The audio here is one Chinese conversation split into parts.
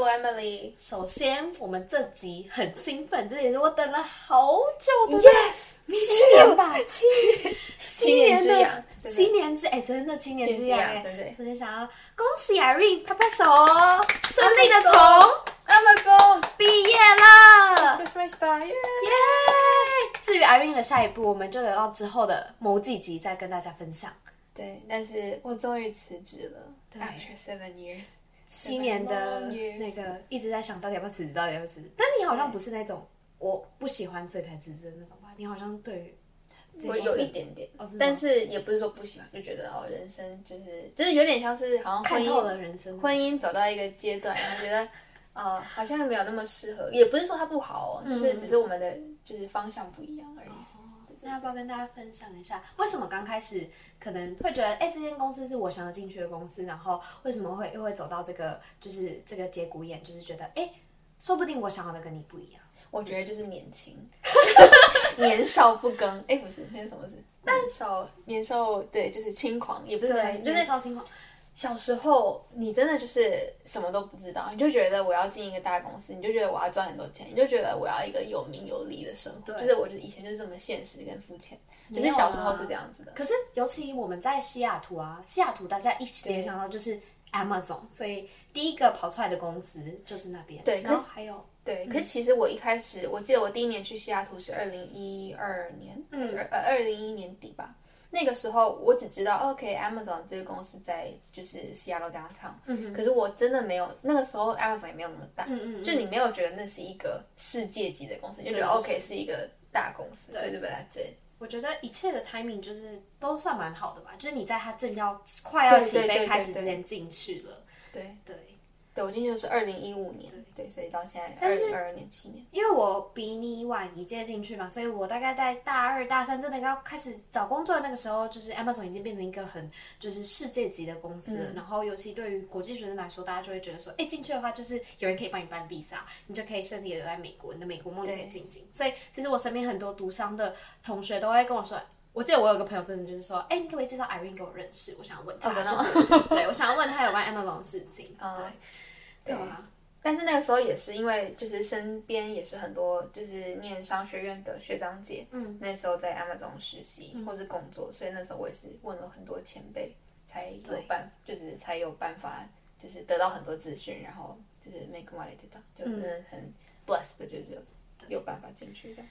Hello Emily。首先，我们这集很兴奋，这也是我等了好久的 Yes，七年吧，七年，七年之痒七年之哎，真的七年之痒哎，对对首先想要恭喜 Irene 拍拍手哦，顺利的从 Amazon 毕业了，First 耶！耶！至于 Irene 的下一步，我们就留到之后的某几集再跟大家分享。对，但是我终于辞职了。对 After seven years，七年的那个一直在想到底要不要辞职，到底要不要辞职。但你好像不是那种我不喜欢所以才辞职的那种吧？你好像对于我有一点点但是也不是说不喜欢，就觉得哦，人生就是就是有点像是好像婚看透了人生，婚姻走到一个阶段，然后觉得呃好像没有那么适合，也不是说它不好哦，就是只是我们的就是方向不一样而已。那要不要跟大家分享一下，为什么刚开始可能会觉得，哎、这间公司是我想要进去的公司，然后为什么会又会走到这个就是这个节骨眼，就是觉得，哎、说不定我想要的跟你不一样。我觉得就是年轻，年少不更，哎，不是那个什么是年少年少对，就是轻狂，也不是对，就是少情况。小时候你真的就是什么都不知道，你就觉得我要进一个大公司，你就觉得我要赚很多钱，你就觉得我要一个有名有利的生活，就是我觉得以前就是这么现实跟肤浅，就是小时候是这样子的。可是尤其我们在西雅图啊，西雅图大家一起联想到就是 Amazon，所以第一个跑出来的公司就是那边。对然后还有对，可是其实我一开始，我记得我第一年去西雅图是二零一二年，嗯是呃二零一一年底吧。那个时候我只知道，OK，Amazon、这个公司在就是西雅图 downtown，嗯可是我真的没有那个时候 Amazon 也没有那么大，嗯嗯就你没有觉得那是一个世界级的公司，你就觉得 OK 是一个大公司，对对。不对？对。我觉得一切的 timing 就是都算蛮好的吧，就是你在它正要快要起飞开始之前进去了。对对，对，我进去的是二零一五年，对，所以到现在二零二二年七年。因为我比你晚一届进去嘛，所以我大概在大二、大三真的要开始找工作的那个时候，就是 Amazon 已经变成一个很就是世界级的公司了。然后尤其对于国际学生来说，大家就会觉得说，哎，进去的话就是有人可以帮你办 visa，你就可以顺利的留在美国，你的美国梦就可以进行。所以其实我身边很多读商的同学都会跟我说。我记得我有个朋友真的就是说，哎、你可不可以介绍 Irene 给我认识？我想问他，就是对我想要问他有关 Amazon 的事情。对，对。啊，但是那个时候也是因为就是身边也是很多就是念商学院的学长姐，嗯，那时候在 Amazon 实习或是工作，所以那时候我也是问了很多前辈，才有办就是才有办法就是得到很多资讯，然后就是 make money 得到，就是很 blessed 的，就是有有办法进去的。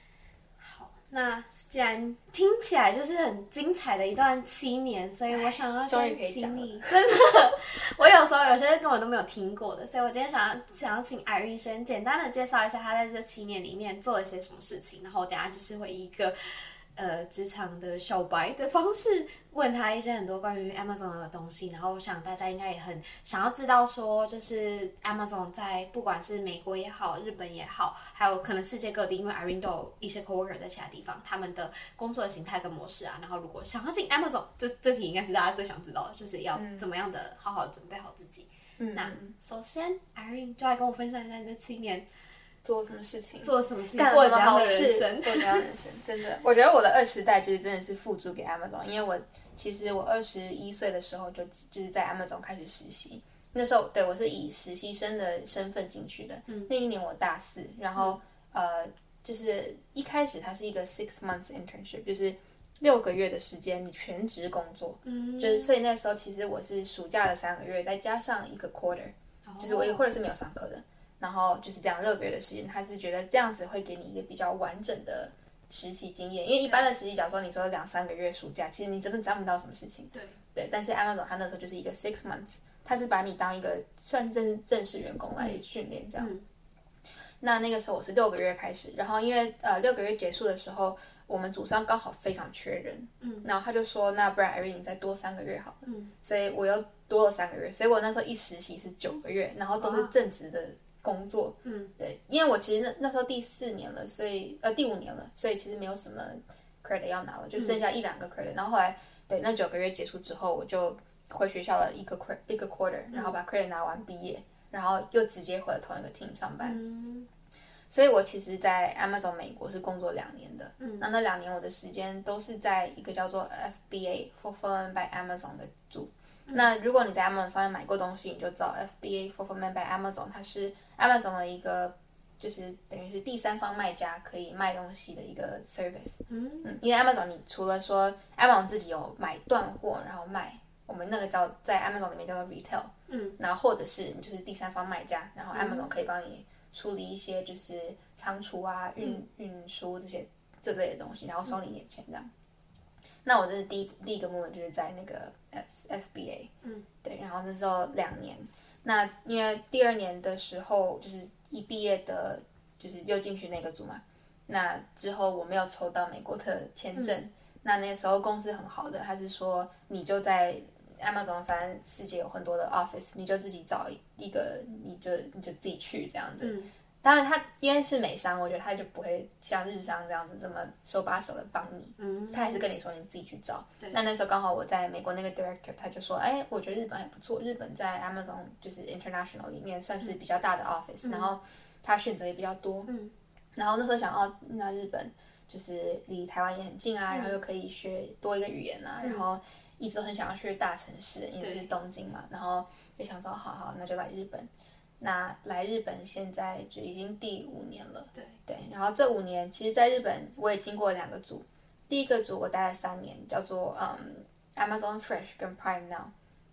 好，那既然听起来就是很精彩的一段七年，所以我想要先请你，真的，我有时候有些根本都没有听过的，所以我今天想要想要请 Irene 先简单的介绍一下他在这七年里面做了些什么事情，然后我等下就是会一个。呃，职场的小白的方式问他一些很多关于 Amazon 的东西，然后我想大家应该也很想要知道说，就是 Amazon 在不管是美国也好，日本也好，还有可能世界各地，因为 Irene 都有一些 coworker 在其他地方，他们的工作的形态跟模式啊，然后如果想要进 Amazon，这这题应该是大家最想知道的，就是要怎么样的好好准备好自己。嗯，那首先 Irene 就来跟我分享一下你的七年做什么事情？做什么事情，干过了怎样的了什么好生。过怎样的人生？真的，我觉得我的二十代就是真的是付诸给 Amazon，因为我其实我二十一岁的时候就就是在 Amazon 开始实习，那时候对我是以实习生的身份进去的。嗯那一年我大四，然后、呃，就是一开始它是一个 six months internship，就是六个月的时间你全职工作，嗯，就是所以那时候其实我是暑假的三个月，再加上一个 quarter，、就是我一个 quarter 是没有上课的。然后就是这样六个月的时间，他是觉得这样子会给你一个比较完整的实习经验，因为一般的实习，假如说你说两三个月暑假，其实你真的沾不到什么事情。对对，但是 Amazon 他那时候就是一个 six months，他是把你当一个算是正式正式员工来训练这样。那那个时候我是六个月开始，然后因为呃六个月结束的时候，我们组上刚好非常缺人，嗯，然后他就说，那不然 Irene 你再多三个月好了，嗯，所以我又多了三个月，所以我那时候一实习是九个月，然后都是正职的工作，嗯，对，因为我其实那那时候第四年了，所以呃第五年了，所以其实没有什么 credit 要拿了，就剩下一两个 credit，然后后来对那九个月结束之后，我就回学校了一个 credit 一个 quarter，然后把 credit 拿完毕业，然后又直接回了同一个 team 上班。所以我其实，在 Amazon 美国是工作两年的。嗯，那那两年我的时间都是在一个叫做 FBA Fulfillment by Amazon 的组。那如果你在 Amazon 上面买过东西，你就知道 FBA Fulfillment by Amazon 它是 Amazon 的一个，就是等于是第三方卖家可以卖东西的一个 service。嗯嗯，因为 Amazon 你除了说 Amazon 自己有买断货然后卖，我们那个叫在 Amazon 里面叫做 retail。嗯，然后或者是你就是第三方卖家，然后 Amazon 可以帮你。处理一些就是仓储啊、运运输这些这类的东西，然后收你一点钱这样。那我这是第一第一个部门，就是在那个 F F B A，嗯，对，然后那时候两年。那因为第二年的时候，就是一毕业的，就是又进去那个组嘛。那之后我没有抽到美国的签证，那那时候公司很好的，他是说你就在。Amazon 反正世界有很多的 office，你就自己找一个，你就你就自己去这样子。当然，他因为是美商，我觉得他就不会像日商这样子这么手把手的帮你。嗯，他还是跟你说你自己去找。那那时候刚好我在美国那个 director，他就说，哎，我觉得日本还不错，日本在 Amazon 就是 international 里面算是比较大的 office，然后他选择也比较多。嗯，然后那时候想，哦，那日本就是离台湾也很近啊，然后又可以学多一个语言啊，然后。一直很想要去大城市，因为是东京嘛，然后就想说，好好，那就来日本。那来日本现在就已经第五年了。对对，然后这五年，其实在日本我也经过两个组。第一个组我待了三年，叫做嗯 Amazon Fresh 跟 Prime Now。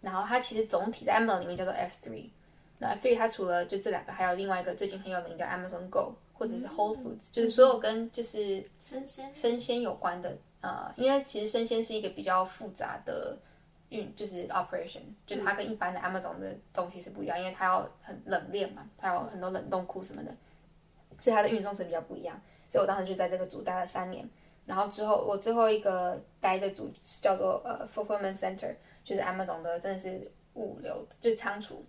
然后它其实总体在 Amazon 里面叫做 F3。那 F3 它除了就这两个，还有另外一个最近很有名叫 Amazon Go，或者是 Whole Foods，就是所有跟就是生鲜生鲜有关的。呃，因为其实生鲜是一个比较复杂的运，就是 operation，就是它跟一般的 Amazon 的东西是不一样，因为它要很冷链嘛，它有很多冷冻库什么的，所以它的运送是比较不一样。所以我当时就在这个组待了三年，然后之后我最后一个待的组叫做呃 fulfillment center，就是 Amazon 的真的是物流，就是仓储，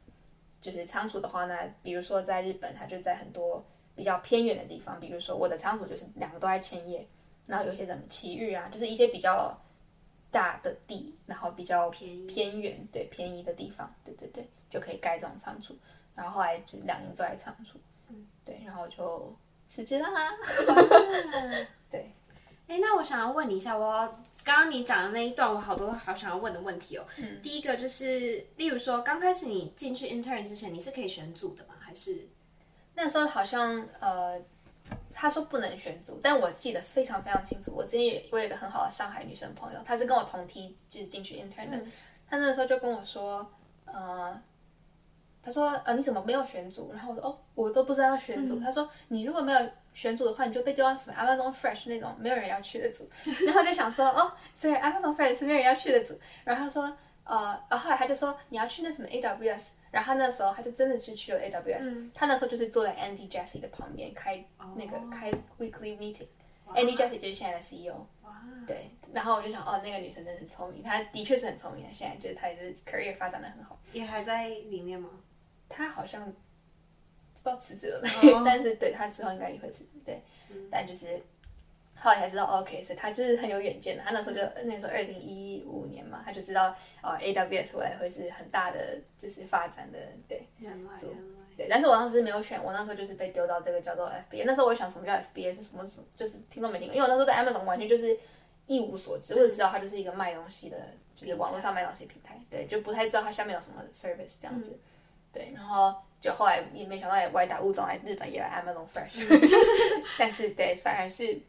就是仓储的话呢，比如说在日本，它就在很多比较偏远的地方，比如说我的仓储就是两个都在千叶。然后有些什么奇遇啊，就是一些比较大的地，然后比较偏偏远，对偏宜的地方，对对对，就可以盖这种仓储。然后后来就两年都在仓储，嗯，对，然后就辞职啦。对，哎，那我想要问你一下，我刚刚你讲的那一段，我好多好想要问的问题哦。嗯，第一个就是，例如说刚开始你进去 intern 之前，你是可以选组的吗？还是那时候好像呃。他说不能选组，但我记得非常非常清楚。我之前也我有一个很好的上海女生朋友，她是跟我同梯，就是进去 intern 的。她那个时候就跟我说，呃，她说呃你怎么没有选组？然后我说哦，我都不知道要选组。她说你如果没有选组的话，你就被丢到什么 Amazon Fresh 那种没有人要去的组。然后就想说哦，所以 Amazon Fresh 是没有人要去的组。然后她说呃，呃后来她就说你要去那什么 AWS。然后他那时候他就真的是去了 AWS，他那时候就是坐在 Andy Jassy 的旁边开那个开 weekly meeting。Andy Jassy 就是现在的 CEO。对，然后我就想，哦，那个女生真的很聪明，她的确是很聪明的。现在就是她也是 career 发展的很好。也还在里面吗？她好像不知道辞职了没，但是对她之后应该也会辞职。对，但就是。后来才知道，OK，所以他是很有远见的。他那时候就那时候二零一五年嘛，他就知道哦，AWS 未来会是很大的就是发展的对。原来原来。对，但是我当时没有选，我那时候就是被丢到这个叫做 FBA。那时候我想什么叫 FBA 是什么？就是听都没听过，因为我那时候在 Amazon 完全就是一无所知，我只知道它就是一个卖东西的，就是网络上卖东西平台。对，就不太知道它下面有什么 service 这样子。对，然后就后来也没想到也歪打误撞来日本也来 Amazon Fresh，但是对，反而是。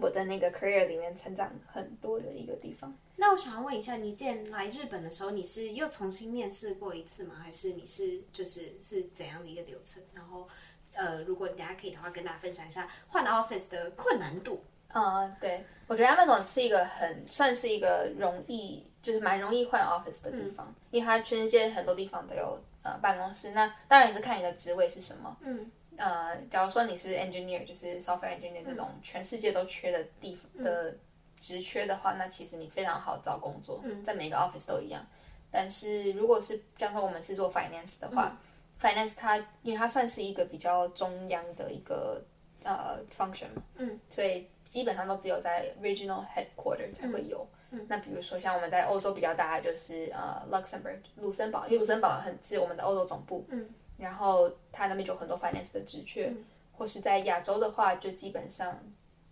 我的那个 career 里面成长很多的一个地方。那我想要问一下，你之前来日本的时候，你是又重新面试过一次吗？还是你是就是是怎样的一个流程？然后，呃，如果大家可以的话，跟大家分享一下换 office 的困难度。啊，对，我觉得 Amazon 是一个很算是一个容易，就是蛮容易换 office 的地方，因为它全世界很多地方都有呃办公室。那当然也是看你的职位是什么。嗯。呃，假如说你是 engineer，就是 software engineer 这种全世界都缺的地方的职缺的话，那其实你非常好找工作，在每个 office 都一样。但是如果是假如说我们是做 finance 的话，finance 它因为它算是一个比较中央的一个呃 function 嘛，嗯，所以基本上都只有在 regional headquarter 才会有。那比如说像我们在欧洲比较大的就是呃 Luxembourg 卢森堡，因为卢森堡很是我们的欧洲总部，嗯，然后它那边就很多 finance 的职缺，或是在亚洲的话，就基本上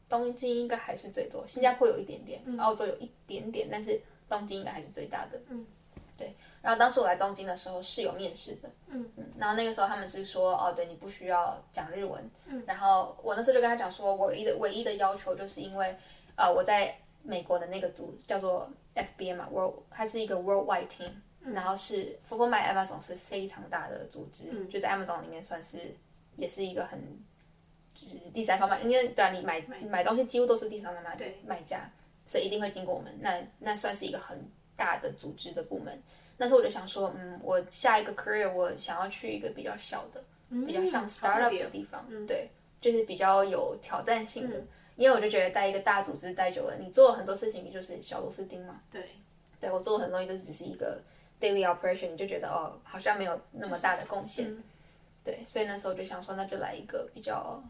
东京应该还是最多，新加坡有一点点，澳洲有一点点，但是东京应该还是最大的，嗯，对。然后当时我来东京的时候是有面试的，嗯。嗯，然后那个时候他们是说，哦，对你不需要讲日文，嗯，然后我那时候就跟他讲说，我唯一的唯一的要求就是因为，呃，我在。美国的那个组叫做 FBA 嘛，World，它是一个 Worldwide Team，然后是 Fulfillment Amazon 是非常大的组织，就在 Amazon 里面算是也是一个很就是第三方卖，因为对啊，你买买东西几乎都是第三方卖卖家，所以一定会经过我们，那那算是一个很大的组织的部门。那时候我就想说，嗯，我下一个 career 我想要去一个比较小的，比较像 startup 的地方，对，就是比较有挑战性的。因为我就觉得在一个大组织待久了，你做很多事情，你就是小螺丝钉嘛。对，对我做很多东西都是只是一个 daily operation，你就觉得哦，好像没有那么大的贡献。对，所以那时候就想说，那就来一个比较，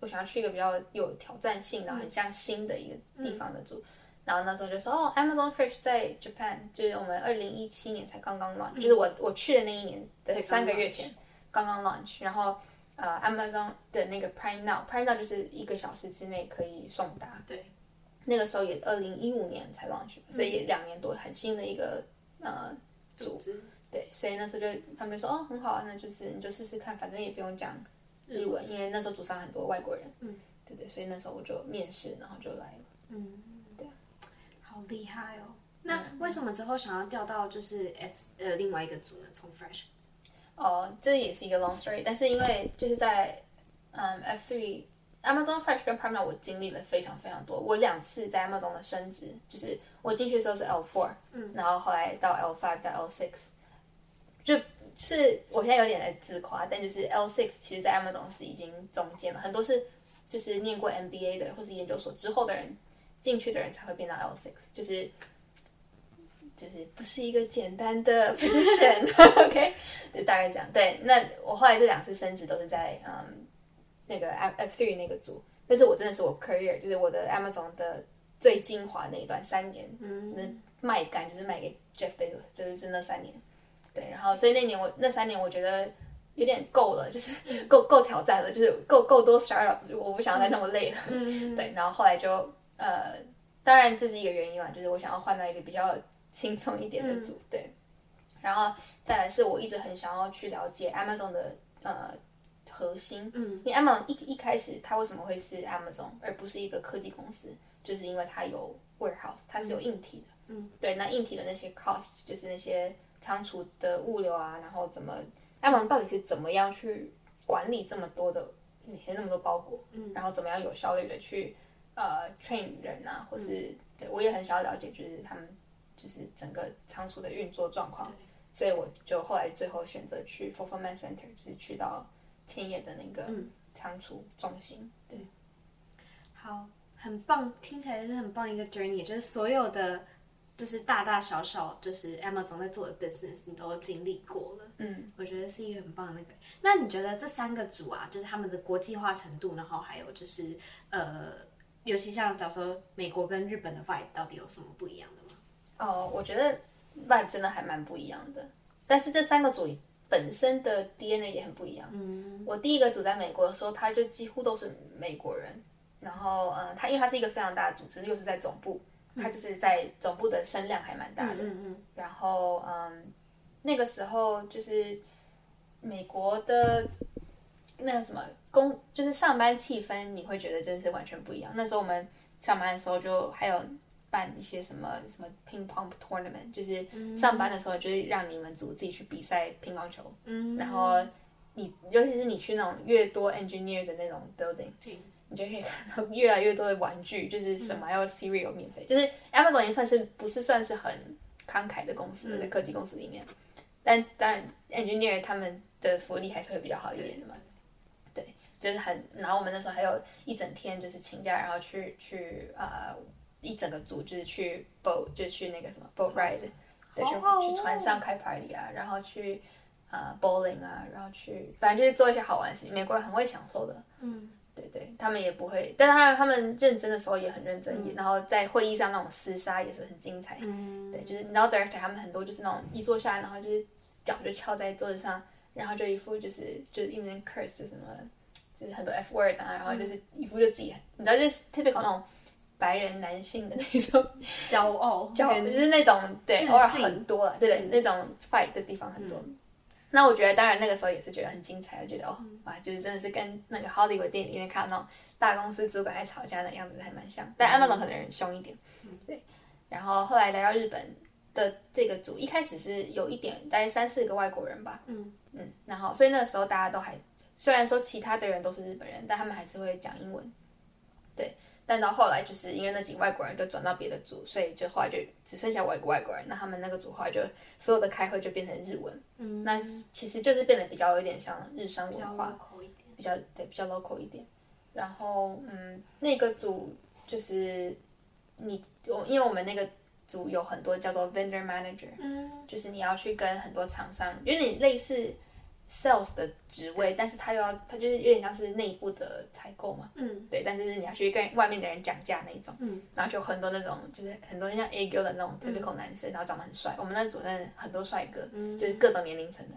我想要去一个比较有挑战性，然后很像新的一个地方的组。然后那时候就说，哦，Amazon Fresh 在 Japan，就是我们二零一七年才刚刚 launch，就是我我去的那一年的三个月前刚刚 launch，然后。呃，Amazon 的那个 Prime Now，Prime Now 就是一个小时之内可以送达。对，那个时候也二零一五年才 launch，所以也两年多，很新的一个呃组织。对，所以那时候就他们就说哦，很好啊，那就是你就试试看，反正也不用讲日文，因为那时候组上很多外国人。嗯，对对，所以那时候我就面试，然后就来了。嗯，对，好厉害哦。那为什么之后想要调到就是 F 呃另外一个组呢？从 Fresh。哦，这也是一个 long story，但是因为就是在嗯 F three Amazon Fresh 跟 Prime，我经历了非常非常多。我两次在 Amazon 的升职，就是我进去的时候是 L four，嗯，然后后来到 L five 到 L six，就是我现在有点在自夸，但就是 L six 其实，在 Amazon 是已经中间了，很多是就是念过 MBA 的或是研究所之后的人进去的人才会变到 L six，就是。就是不是一个简单的 position，OK，就大概这样。对，那我后来这两次升职都是在嗯那个 F F three 那个组，但是我真的是我 career，就是我的 Amazon 的最精华那一段三年，嗯，卖干就是卖给 Jeff Bezos，就是真的三年。对，然后所以那年我那三年我觉得有点够了，就是 够够挑战了，就是够够多 startup，我不想再那么累了。嗯，对，然后后来就呃，当然这是一个原因啦，就是我想要换到一个比较。轻松一点的组对，然后再来是我一直很想要去了解 Amazon 的呃核心，嗯，因为 Amazon 一一开始它为什么会是 Amazon 而不是一个科技公司，就是因为它有 warehouse，它是有硬体的，嗯，对，那硬体的那些 cost 就是那些仓储的物流啊，然后怎么 Amazon 到底是怎么样去管理这么多的每天那么多包裹，嗯，然后怎么样有效率的去呃 train 人啊，或是对我也很想要了解，就是他们。就是整个仓储的运作状况，所以我就后来最后选择去 Fulfillment Center，就是去到千叶的那个仓储中心。对，好，很棒，听起来是很棒一个 journey，就是所有的就是大大小小就是 Amazon 在做的 business，你都经历过了。嗯，我觉得是一个很棒的那个。那你觉得这三个组啊，就是他们的国际化程度，然后还有就是呃，尤其像假如说美国跟日本的 vibe 到底有什么不一样的吗？哦，我觉得 vibe 真的还蛮不一样的，但是这三个组本身的 DNA 也很不一样。嗯，我第一个组在美国的时候，他就几乎都是美国人，然后嗯，他因为他是一个非常大的组织，又是在总部，他就是在总部的声量还蛮大的。嗯嗯。然后嗯，那个时候就是美国的那个什么工，就是上班气氛，你会觉得真的是完全不一样。那时候我们上班的时候就还有。办一些什么什么 ping pong tournament，就是上班的时候就是让你们组自己去比赛乒乓球，嗯。然后你尤其是你去那种越多 engineer 的那种 building，你就可以看到越来越多的玩具，就是什么要 cereal 免费，就是 Amazon 也算是不是算是很慷慨的公司，在科技公司里面，但当然 engineer 他们的福利还是会比较好一点的嘛。对，就是很，然后我们那时候还有一整天就是请假，然后去去呃一整个组就是去 boat 就去那个什么 boat ride，对，去去船上开 party 啊，然后去呃 bowling 啊，然后去反正就是做一些好玩的事情。美国人很会享受的，嗯，对对，他们也不会，但当然他们认真的时候也很认真，嗯然后在会议上那种厮杀也是很精彩。嗯，对，就是你知道 director 他们很多就是那种一坐下来，然后就是脚就翘在桌子上，然后就一副就是就是一直 curse 就什么，就是很多 f word 啊，然后就是一副就自己，你知道就是 typical 那种白人男性的那种 骄傲，骄傲，就是那种对偶尔很多了，对那种 fight 的地方很多。那我觉得，当然那个时候也是觉得很精彩，觉得哦，哇，就是真的是跟那个 Hollywood 电影里面看到那种大公司主管在吵架的样子还蛮像，但 Amazon 可能人凶一点，对。然后后来来到日本的这个组，一开始是有一点大概三四个外国人吧，嗯。嗯，然后所以那个时候大家都还，虽然说其他的人都是日本人，但他们还是会讲英文，对。但到后来就是因为那几个外国人就转到别的组，所以就后来就只剩下我一个外国人，那他们那个组后来就所有的开会就变成日文，嗯，那其实就是变得比较有点像日商文化比较对比较 local 一点。然后嗯，那个组就是你我因为我们那个组有很多叫做 vendor manager，嗯就是你要去跟很多厂商，有点类似 sales 的职位，但是他又要他就是有点像是内部的采购嘛，嗯。对，但是是你要去跟外面的人讲价那一种，嗯，然后就很多那种就是很多像 A G 的那种 typical 男生，然后长得很帅，我们那组真的很多帅哥，嗯。就是各种年龄层的，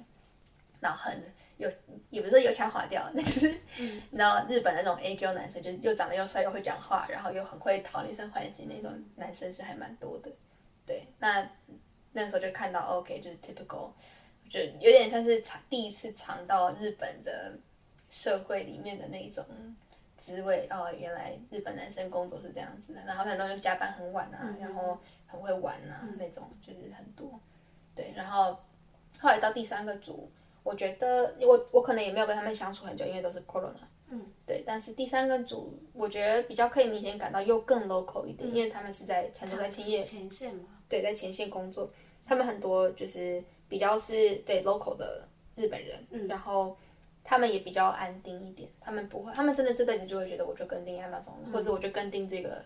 然后很有也不是说油腔滑调，那就是、嗯。你知道日本那种 A Q 男生，就是又长得又帅又会讲话，然后又很会讨女生欢心那种男生是还蛮多的。对，那那时候就看到 OK，就是 typical，就有点像是尝第一次尝到日本的社会里面的那种滋味哦，原来日本男生工作是这样子的，然后他们很多人加班很晚啊，然后很会玩啊、那种，就是很多。对，然后后来到第三个组，我觉得我我可能也没有跟他们相处很久，因为都是 corona。嗯，对，但是第三个组，我觉得比较可以明显感到又更 local 一点，因为他们是在产出在青叶前线嘛，对，在前线工作，他们很多就是比较是对 local 的日本人，嗯。然后他们也比较安定一点，他们不会，他们真的这辈子就会觉得我就跟定 Amazon 了，或者我就跟定这个。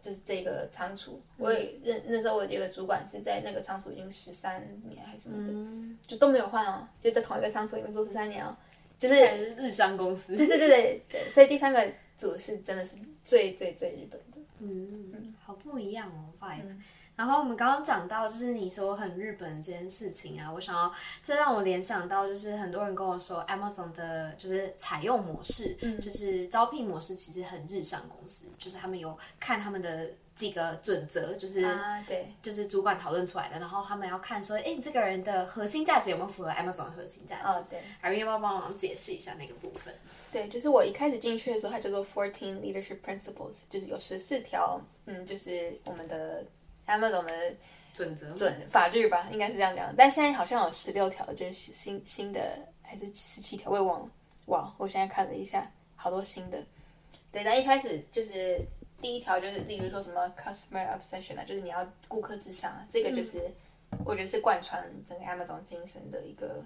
就是这个仓储，我也认那时候我有一个主管是在那个仓储已经十三年还是什么的，嗯，就都没有换哦，就在同一个仓储里面做十三年哦，就是日商公司，对对对对对，所以第三个组是真的是最最最日本的，嗯，好不一样哦，vibe。然后我们刚刚讲到，就是你说很日本这件事情啊，我想要这让我联想到，就是很多人跟我说，Amazon 的就是采用模式，就是招聘模式，其实很日上公司，就是他们有看他们的几个准则，就是、啊，对，就是主管讨论出来的，然后他们要看说，哎，你这个人的核心价值有没有符合 Amazon 的核心价值？哦对。还有要不要帮忙解释一下那个部分？对，就是我一开始进去的时候，它叫做 Fourteen Leadership Principles，就是有十四条，嗯，就是我们的 Amazon 的准则准法律吧，应该是这样讲。但现在好像有十六条，就是新新的还是十七条，我也忘了。哇，我现在看了一下，好多新的。对，但一开始就是第一条就是，例如说什么 customer obsession 啊，就是你要顾客至上啊，这个就是、我觉得是贯穿整个 Amazon 精神的一个。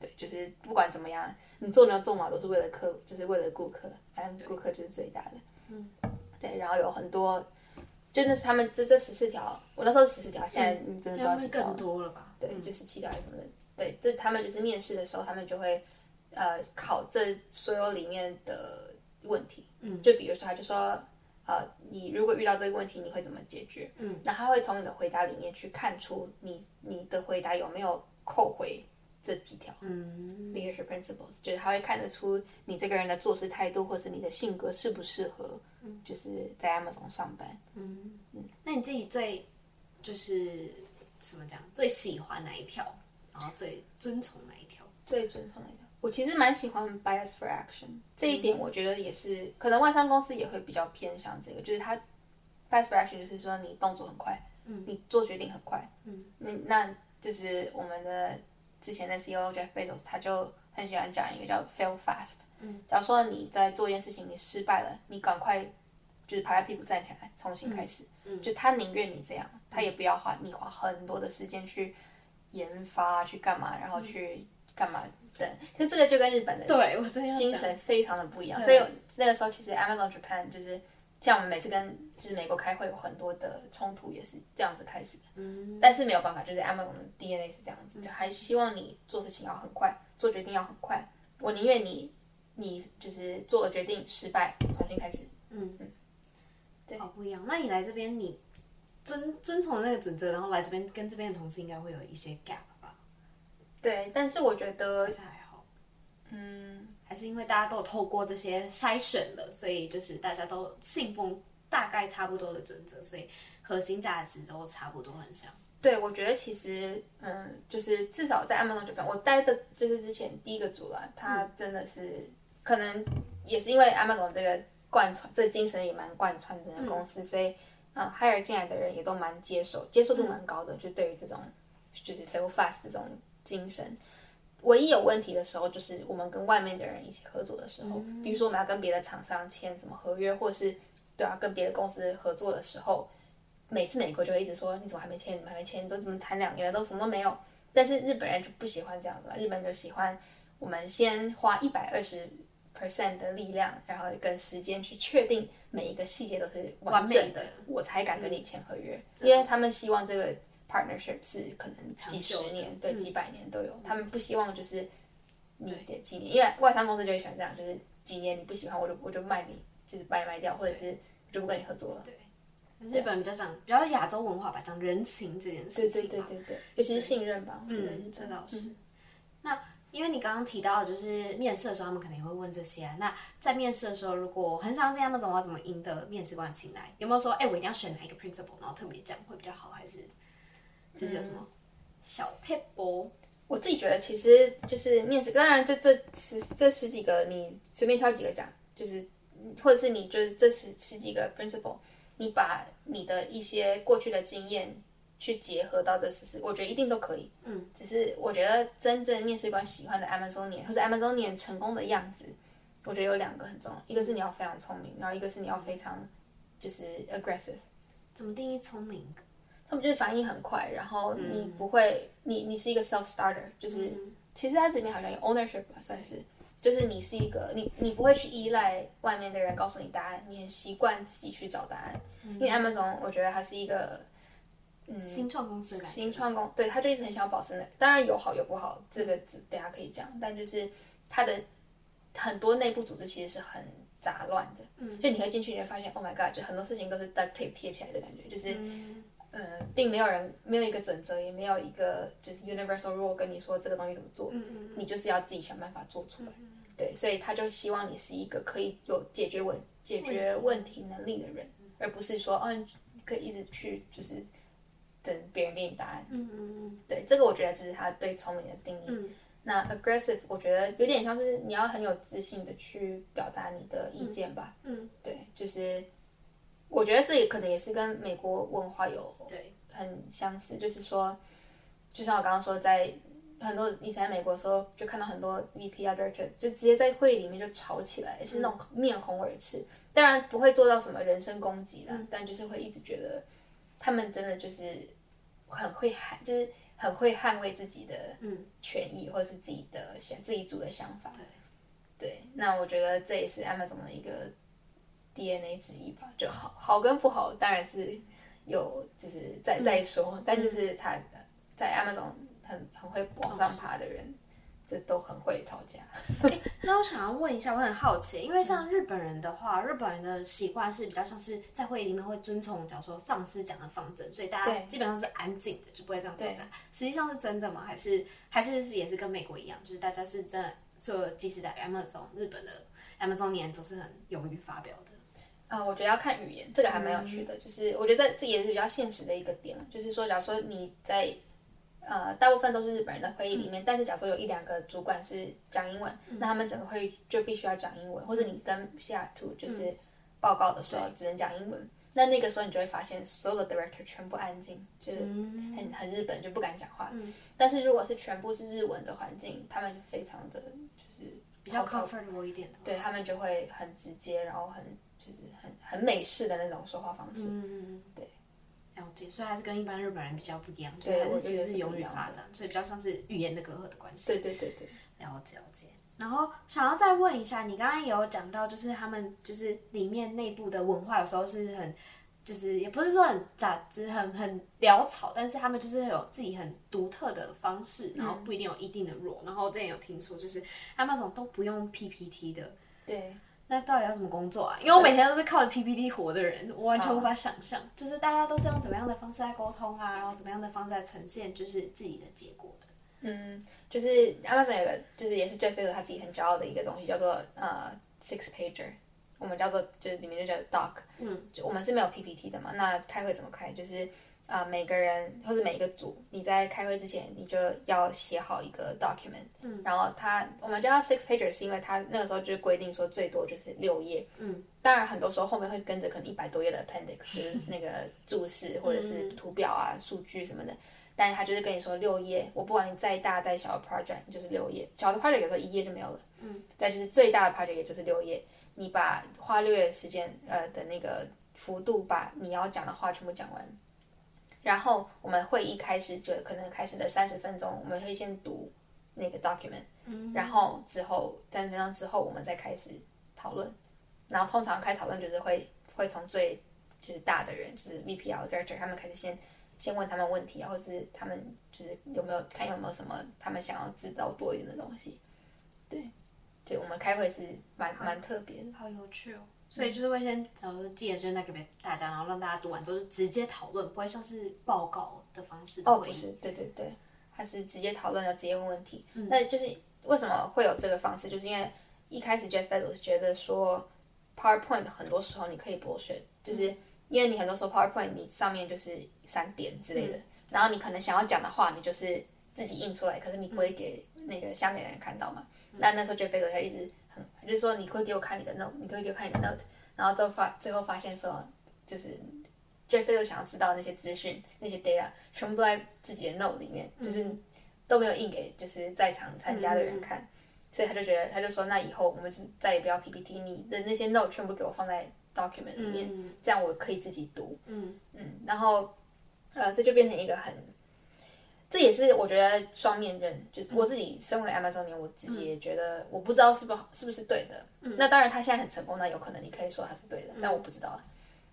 对，就是不管怎么样，你做牛做马都是为了客，就是为了顾客，反正顾客就是最大的。嗯，对，然后有很多，就那是他们这这十四条，我那时候十四条，现在你真的不知道更多了吧？对，就十七条还是什么的。对，这他们就是面试的时候，他们就会呃考这所有里面的问题。嗯，就比如说，他就说，呃，你如果遇到这个问题，你会怎么解决？嗯，那他会从你的回答里面去看出你你的回答有没有扣回这几条。嗯 leadership principles，就是他会看得出你这个人的做事态度，或是你的性格适不适合，就是在 Amazon 上班。嗯那你自己最就是怎么讲？最喜欢哪一条？然后最遵从哪一条？最遵从哪一条，我其实蛮喜欢 bias for action 这一点，我觉得也是，可能外商公司也会比较偏向这个，就是它 bias for action 就是说你动作很快，嗯，你做决定很快，嗯，那那就是我们的之前的 CEO Jeff Bezos 他就很喜欢讲一个叫 fail fast，嗯，假如说你在做一件事情你失败了，你赶快就是拍拍屁股站起来，重新开始，嗯，就他宁愿你这样，他也不要花你花很多的时间去研发去干嘛，然后去干嘛对，就这个就跟日本的对我真要精神非常的不一样，所以那个时候其实 Amazon Japan 就是像我们每次跟就是美国开会有很多的冲突，也是这样子开始的。嗯，但是没有办法，就是 Amazon 的 DNA 是这样子，就还希望你做事情要很快，做决定要很快。我宁愿你你就是做了决定失败，重新开始。嗯嗯对，好不一样。那你来这边，你遵遵从那个准则，然后来这边跟这边的同事应该会有一些 gap 吧？对，但是我觉得还好。嗯，还是因为大家都有透过这些筛选了，所以就是大家都信奉大概差不多的准则，所以核心价值都差不多很像。对，我觉得其实，嗯，就是至少在 Amazon 这边，我待的就是之前第一个组了，他真的是、可能也是因为 Amazon 这个贯穿，这个精神也蛮贯穿的公司，所以，嗯，hire 进来的人也都蛮接受，接受度蛮高的，就对于这种就是 fail fast 这种精神。唯一有问题的时候，就是我们跟外面的人一起合作的时候，比如说我们要跟别的厂商签什么合约，或是对啊跟别的公司合作的时候，每次美国就会一直说你怎么还没签，你怎么还没签，你都怎么谈两年了都什么都没有。但是日本人就不喜欢这样子嘛，日本人就喜欢我们先花一百二十 percent 的力量，然后跟时间去确定每一个细节都是完整的，我才敢跟你签合约，因为他们希望这个 partnership 是可能几十年，对，几百年都有，他们不希望就是你这几年，因为外商公司就会喜欢这样，就是几年你不喜欢我就我就卖你，就是把你卖掉，或者是我就不跟你合作了。对日本比较讲比较亚洲文化吧，讲人情这件事情对嘛。对对对，尤其是信任吧，嗯，这倒是。那因为你刚刚提到，就是面试的时候，他们可能也会问这些、啊。那在面试的时候，如果很想进他们总要怎么赢得面试官的青睐？有没有说，哎、我一定要选哪一个 principle，然后特别讲会比较好，还是就是有什么小 p e p 我自己觉得其实就是面试，当然这这十这十几个你随便挑几个讲，就是或者是你就是这十十几个 principle，你把你的一些过去的经验去结合到这十四，我觉得一定都可以。嗯，只是我觉得真正面试官喜欢的 Amazonian 或者 Amazonian 成功的样子，我觉得有两个很重要，一个是你要非常聪明，然后一个是你要非常就是 aggressive。怎么定义聪明？他们就是反应很快，然后你不会，你你是一个 self starter，就是、其实它这里面好像有 ownership 吧，算是，就是你是一个你你不会去依赖外面的人告诉你答案，你很习惯自己去找答案。因为 Amazon 我觉得它是一个嗯新创公司。新创公，对，他就一直很想要保持那，当然有好有不好，这个只大家可以讲，但就是它的很多内部组织其实是很杂乱的，嗯，就你会进去你会发现，Oh my God，就很多事情都是 duct tape 贴起来的感觉，就是。呃，并没有人没有一个准则，也没有一个就是 universal rule 跟你说这个东西怎么做，你就是要自己想办法做出来。对，所以他就希望你是一个可以有解决问解决问题能力的人，而不是说哦，你可以一直去就是等别人给你答案。嗯嗯嗯，对，这个我觉得这是他对聪明的定义。那 aggressive 我觉得有点像是你要很有自信的去表达你的意见吧。嗯，对，就是我觉得这也可能也是跟美国文化有对。很相似，就是说，就像我刚刚说，在很多以前在美国的时候，就看到很多 VP 啊 director 就直接在会议里面就吵起来，是那种面红耳赤。当然不会做到什么人身攻击啦，但就是会一直觉得他们真的就是很会捍，就是很会捍卫自己的权益，或者是自己的想自己组的想法。对，那我觉得这也是 Amazon 的一个 DNA 之一吧，就好好跟不好当然是有，就是再再说，但就是他在 Amazon 很很会往上爬的人，就都很会吵架。那我想要问一下，我很好奇，因为像日本人的话，日本人的习惯是比较像是在会议里面会遵从，假如说上司讲的方针，所以大家基本上是安静的，就不会这样吵架。实际上是真的吗？还是还是也是跟美国一样，就是大家是真的，就即使在 Amazon 日本的 Amazonian 都是很勇于发表的。啊、我觉得要看语言，这个还蛮有趣的。就是我觉得这也是比较现实的一个点，就是说，假如说你在呃大部分都是日本人的会议里面，但是假如说有一两个主管是讲英文，那他们整个会议就必须要讲英文，或者你跟西雅图就是报告的时候只能讲英文。那那个时候你就会发现，所有的 director 全部安静，就是很很日本，就不敢讲话。但是如果是全部是日文的环境，他们非常的就是比较 comfortable 一点的，对他们就会很直接，然后很就是很很美式的那种说话方式。嗯，对，了解。所以还是跟一般日本人比较不一样，就对还是其实是永语发展，所以比较像是语言的隔阂的关系。对对对对，了解了解。然后想要再问一下，你刚刚也有讲到，就是他们就是里面内部的文化有时候是很，就是也不是说很杂志、很很潦草，但是他们就是有自己很独特的方式，然后不一定有一定的弱。然后我之前有听说，就是他们那种都不用 PPT 的，对，那到底要怎么工作啊？因为我每天都是靠着 PPT 活的人，我完全无法想象，就是大家都是用怎么样的方式来沟通啊，然后怎么样的方式来呈现就是自己的结果的。嗯，就是 Amazon 有个，就是也是 Jeff Bezos 他自己很骄傲的一个东西，叫做呃 Six Pager，我们叫做就是里面就叫 Doc，嗯，就我们是没有 PPT 的嘛，那开会怎么开？就是啊、呃每个人或者每一个组，你在开会之前你就要写好一个 document，嗯，然后它我们叫它 Six pages，是因为它那个时候就是规定说最多就是六页，嗯，当然很多时候后面会跟着可能一百多页的 appendix，就是那个注释或者是图表啊、数据什么的。但是他就是跟你说六页，我不管你再大再小的 project，就是六页。小的 project 有时候一页就没有了，嗯，但就是最大的 project 也就是六页。你把花六页的时间，呃的那个幅度，把你要讲的话全部讲完。然后我们会议开始就可能开始的三十分钟，我们会先读那个 document，嗯，然后之后三十分钟之后我们再开始讨论。然后通常开讨论就是会会从最就是大的人，就是 VP 啊 director 他们开始先。先问他们问题啊，或是他们就是有没有看有没有什么他们想要知道多一点的东西。对，就我们开会是蛮蛮特别的。好有趣哦！所以就是会先，假如寄了就是那个给大家，然后让大家读完之后就直接讨论，不会像是报告的方式的哦，不是，对对对，他是直接讨论，要直接问问题。那就是为什么会有这个方式，就是因为一开始 Jeff Bezos 觉得说 PowerPoint 很多时候你可以剥削，就是因为你很多时候 PowerPoint 你上面就是三点之类的，然后你可能想要讲的话，你就是自己印出来，可是你不会给那个下面的人看到嘛。那那时候 Jeff Bezos 他一直很，就是说你会给我看你的 note，你可以给我看你的 note，然后都发最后发现说，就是 Jeff Bezos 想要知道那些资讯、那些 data 全部都在自己的 note 里面，就是都没有印给就是在场参加的人看，所以他就觉得他就说，那以后我们就再也不要 PPT，你的那些 note 全部给我放在 document 里面，这样我可以自己读。嗯。嗯，然后呃，这就变成一个很，这也是我觉得双面刃，就是我自己身为 Amazonian，我自己也觉得我不知道是不是是不是对的。那当然他现在很成功，那有可能你可以说他是对的，但我不知道啊，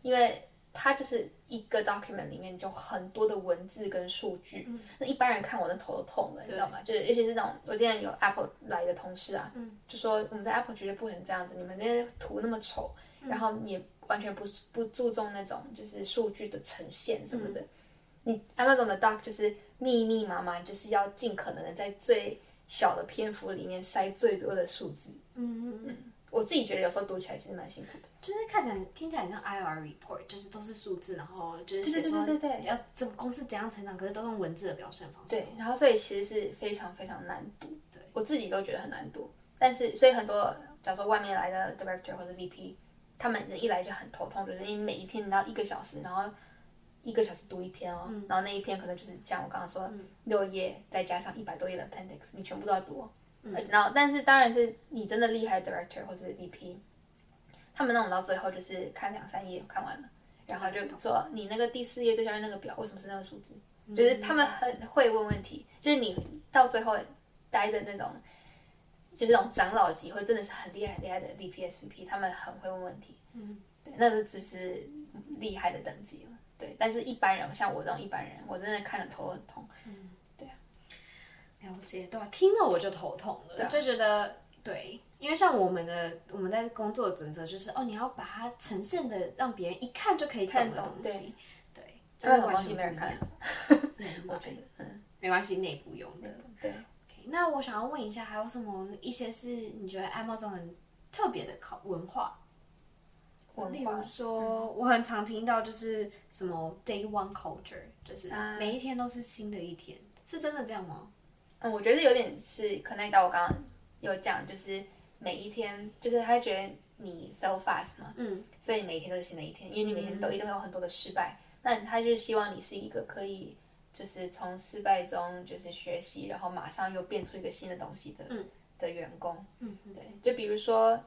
因为他就是一个 document 里面就很多的文字跟数据，那一般人看我的头都痛了，你知道吗？就是尤其是那种我之前有 Apple 来的同事啊，就说我们在 Apple 绝对不能这样子，你们那些图那么丑，然后也完全不不注重那种就是数据的呈现什么的。你 Amazon 的 Doc 就是密密麻麻，就是要尽可能的在最小的篇幅里面塞最多的数字。嗯嗯嗯，我自己觉得有时候读起来其实蛮辛苦的。就是看起来听起来很像 IR report，就是都是数字，然后就是对对说对对对要怎么公司怎样成长，可是都用文字的表现方式。对，然后所以其实是非常非常难读。对，我自己都觉得很难读。但是所以很多，假如说外面来的 director 或者 VP，他们一来就很头痛，就是因为每一天你要一个小时，然后一个小时读一篇哦，然后那一篇可能就是像我刚刚说六页，再加上一百多页的 appendix，你全部都要读、哦。然后，但是当然是你真的厉害的 director 或者 VP，他们那种到最后就是看两三页看完了，然后就说你那个第四页最下面那个表为什么是那个数字？就是他们很会问问题，就是你到最后待的那种，就是那种长老级或真的是很厉害很厉害的 VP、SVP，他们很会问问题。嗯，对，那个只是厉害的等级了。对，但是一般人像我这种一般人，我真的看了头很痛。对了解，对吧、听了我就头痛了，就觉得对，因为像我们的我们在工作的准则就是哦，你要把它呈现的让别人一看就可以懂的懂东西，对，这种东西没人看，我觉得嗯没关系，内部用的。对那我想要问一下，还有什么一些是你觉得 Amazon 很特别的考文化？例如说，我很常听到就是什么 Day One Culture，就是每一天都是新的一天，是真的这样吗？嗯，我觉得有点是 connect 到我刚刚有讲，就是每一天，就是他觉得你 fail fast 嘛，嗯，所以每一天都是新的一天，因为你每天都一定会有很多的失败，那他就是希望你是一个可以就是从失败中就是学习，然后马上又变出一个新的东西的、嗯。的员工，嗯，对，就比如说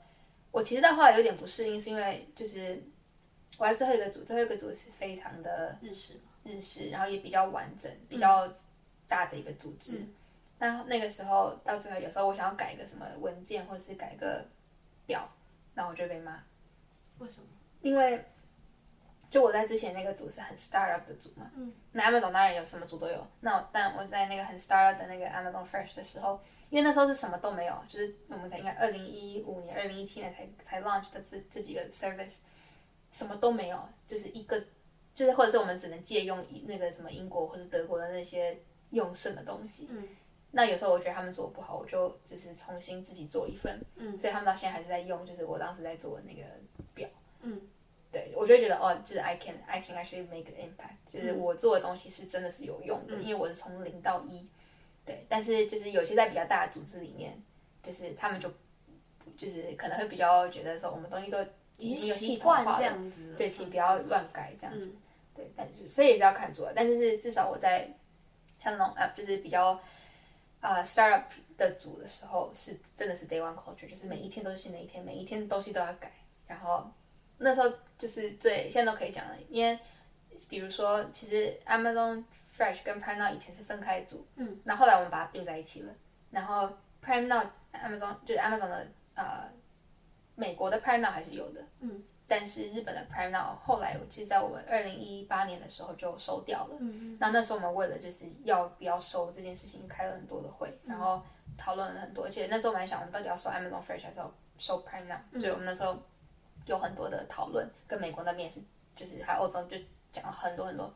我其实到后来有点不适应，是因为就是我在最后一个组，最后一个组是非常的日式？日式，然后也比较完整、比较大的一个组织。那那个时候到最后，有时候我想要改一个什么文件，或者是改一个表，然后我就被骂，为什么？因为就我在之前那个组是很 startup 的组嘛，嗯，那 Amazon 当然有什么组都有。那我但我在那个很 startup 的那个 Amazon Fresh 的时候，因为那时候是什么都没有，就是我们才应该二零一五年、二零一七年才才 launch 的这这几个 service，什么都没有，就是一个就是或者是我们只能借用那个什么英国或者德国的那些用剩的东西，嗯。那有时候我觉得他们做的不好，我就就是重新自己做一份，嗯，所以他们到现在还是在用，就是我当时在做的那个表，嗯，对我就觉得哦，就是 I can I can actually make an impact，就是我做的东西是真的是有用的，因为我是从零到一，对，但是就是有些在比较大的组织里面，就是他们就就是可能会比较觉得说我们东西都已经有系统化了，对，请不要乱改这样子，对，但是所以也是要看做，但是是至少我在像那种 app 就是比较。啊，startup 的组的时候是真的是 day one culture，就是每一天都是新的一天，每一天东西都要改。然后那时候就是最现在都可以讲了，因为比如说，其实 Amazon Fresh 跟 Prime Now 以前是分开组，嗯，那后来我们把它并在一起了。然后 Prime Now Amazon 就是 Amazon 的呃美国的 Prime Now 还是有的，嗯。但是日本的 Prime Now 后来，其实在我们二零一八年的时候就收掉了。嗯那那时候我们为了就是要不要收这件事情，开了很多的会，然后讨论了很多。而且那时候我们还想，我们到底要收 Amazon Fresh 还是要收 Prime Now？所以我们那时候有很多的讨论，跟美国那边也是，就是还有欧洲就讲了很多很多。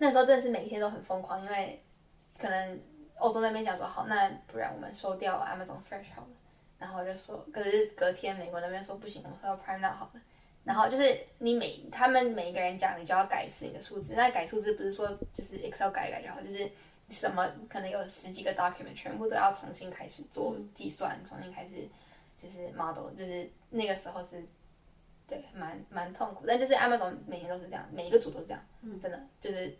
那时候真的是每一天都很疯狂，因为可能欧洲那边讲说好，那不然我们收掉 Amazon Fresh 好了。然后我就说，可是隔天美国那边说不行，我们收 Prime Now 好了。然后就是你每他们每一个人讲，你就要改一次你的数字。那改数字不是说就是 Excel 改一改就好，就是什么可能有十几个 document，全部都要重新开始做计算，重新开始就是 model，就是那个时候是，对，蛮蛮痛苦。但就是 Amazon 每天都是这样，每一个组都是这样，真的就是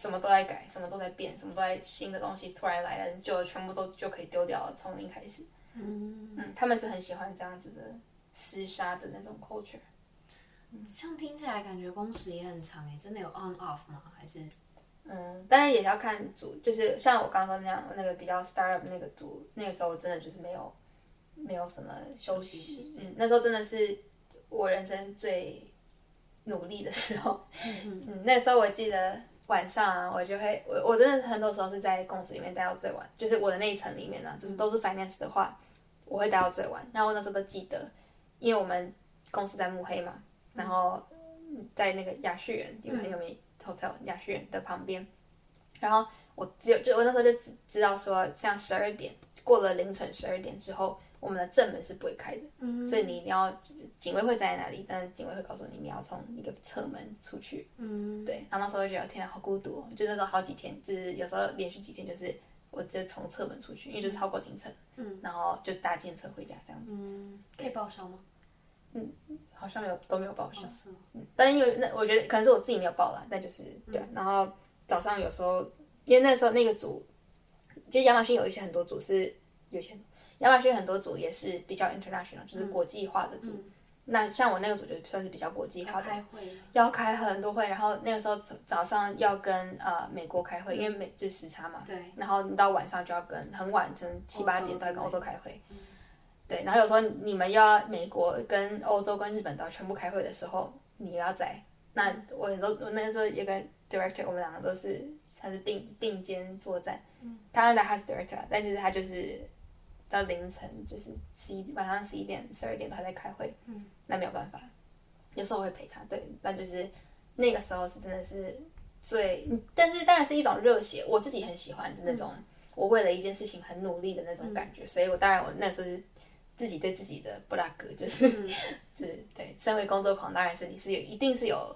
什么都在改，什么都在变，什么都在新的东西突然来了，就全部都就可以丢掉了，从零开始。嗯嗯，他们是很喜欢这样子的厮杀的那种 culture。这样听起来感觉工时也很长诶，真的有 on off 吗？还是？嗯，当然也是要看组，就是像我刚刚说那样，那个比较 startup 那个组，那个时候我真的就是没有没有什么休息时间，那时候真的是我人生最努力的时候。嗯，那时候我记得晚上啊，我就会我我真的很多时候是在公司里面待到最晚，就是我的那一层里面呢，就是都是 finance 的话，我会待到最晚。然后我那时候都记得，因为我们公司在慕黑嘛。然后在那个雅旭园，一个很有名 hotel 雅旭园的旁边。然后我只有就我那时候就知知道说，像十二点过了凌晨十二点之后，我们的正门是不会开的。嗯。所以你一定要警卫会在哪里？但是警卫会告诉你，你要从一个侧门出去。嗯。对。然后那时候就觉得天啊，好孤独。就那时候好几天，就是有时候连续几天，就是我就从侧门出去，因为就超过凌晨。嗯。然后就搭建车回家这样子。嗯。可以报销吗？嗯，好像有都没有报销，嗯，但因为那我觉得可能是我自己没有报啦，但就是对。然后早上有时候，因为那时候那个组，就亚马逊有一些很多组是有些亚马逊很多组也是比较 international，就是国际化的组。那像我那个组就算是比较国际化的，开会要开很多会，然后那个时候早上要跟呃美国开会，因为美就是时差嘛，对。然后你到晚上就要跟很晚，可能七八点都要跟欧洲开会。对，然后有时候你们要美国跟欧洲跟日本都要全部开会的时候，你要在。那我很多我那时候也跟 director，我们两个都是他是并并肩作战。嗯。他原来他是 director，但是他就是到凌晨就是十一晚上十一点十二点都还在开会。嗯。那没有办法，有时候我会陪他。对，那就是那个时候是真的是最，但是当然是一种热血，我自己很喜欢的那种，我为了一件事情很努力的那种感觉。所以我当然我那时候是。自己对自己的布拉格就是，是对。身为工作狂，当然是你是有一定是有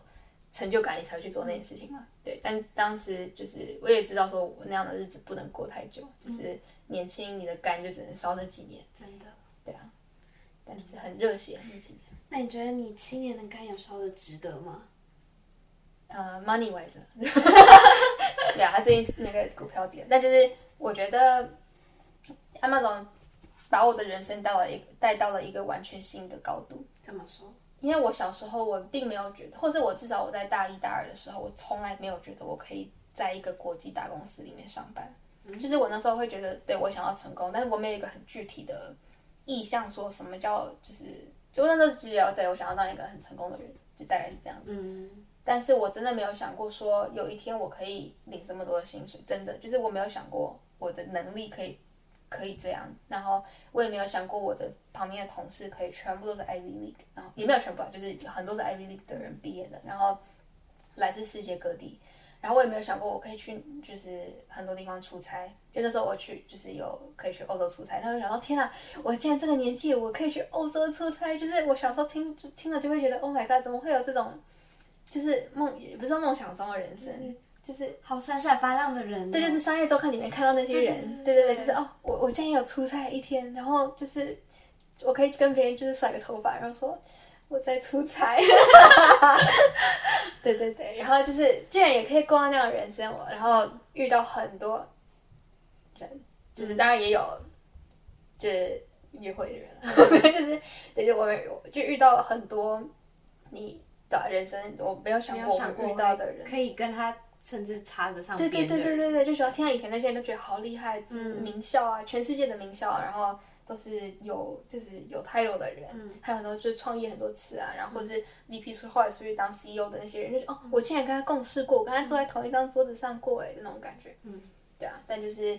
成就感，你才会去做那件事情嘛。对，但当时就是我也知道，说我那样的日子不能过太久，就是年轻，你的肝就只能烧那几年。真的。对啊。但是很热血那几年。那你觉得你七年的肝有烧的值得吗？呃，money wise。对啊，他最近那个股票跌，但就是我觉得 Amazon。把我的人生到了一带到了一个完全新的高度。怎么说？因为我小时候我并没有觉得，或是我至少我在大一大二的时候，我从来没有觉得我可以在一个国际大公司里面上班。就是我那时候会觉得，对我想要成功，但是我没有一个很具体的意向，说什么叫就是，就那时候只有对我想要当一个很成功的人，就大概是这样子。嗯，但是我真的没有想过说有一天我可以领这么多的薪水，真的就是我没有想过我的能力可以可以这样，然后我也没有想过我的旁边的同事可以全部都是 Ivy League，然后也没有全部啊，就是很多是 Ivy League 的人毕业的，然后来自世界各地。然后我也没有想过我可以去，就是很多地方出差。就那时候我去，就是有可以去欧洲出差。然后想到天啊，我竟然这个年纪我可以去欧洲出差！就是我小时候听听了就会觉得，Oh my god，怎么会有这种，就是梦也不是梦想中的人生，就是好闪闪发亮的人、哦。这就是商业周刊里面看到那些人，对对对，对对就是哦，我我竟然有出差一天，然后就是我可以跟别人就是甩个头发，然后说我在出差，对对对，然后就是居然也可以过到那样的人生，我然后遇到很多人，就是当然也有就是约会的人。啊，就是对，就我们就遇到很多你的人生我没有想过遇到的人，可以跟他甚至插着上对对。对对对对，就觉得天啊，以前那些人都觉得好厉害，嗯。名校啊，全世界的名校啊，然后都是有就是有 title 的人，嗯。还有很多就是创业很多次啊，然后或是 VP 出后来出去当 CEO 的那些人，就是哦，我竟然跟他共事过，我跟他坐在同一张桌子上过，哎，的那种感觉。嗯，对啊，但就是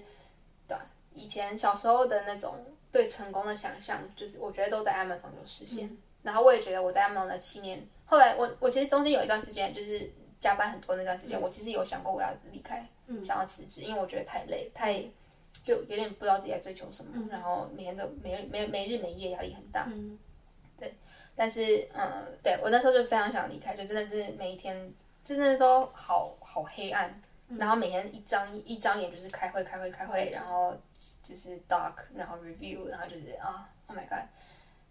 对啊，以前小时候的那种对成功的想象，就是我觉得都在 Amazon 有实现。嗯。然后我也觉得我在 Amazon 的七年，后来我我其实中间有一段时间就是加班很多那段时间，我其实有想过我要离开，嗯。想要辞职，因为我觉得太累，太就有点不知道自己在追求什么，然后每天都没没没日没夜，压力很大。嗯。但是，嗯，对我那时候就非常想离开，就真的是每一天真的都好好黑暗，然后每天一张一张眼就是开会开会开会，然后就是 doc，然后 review，然后就是啊，oh my god！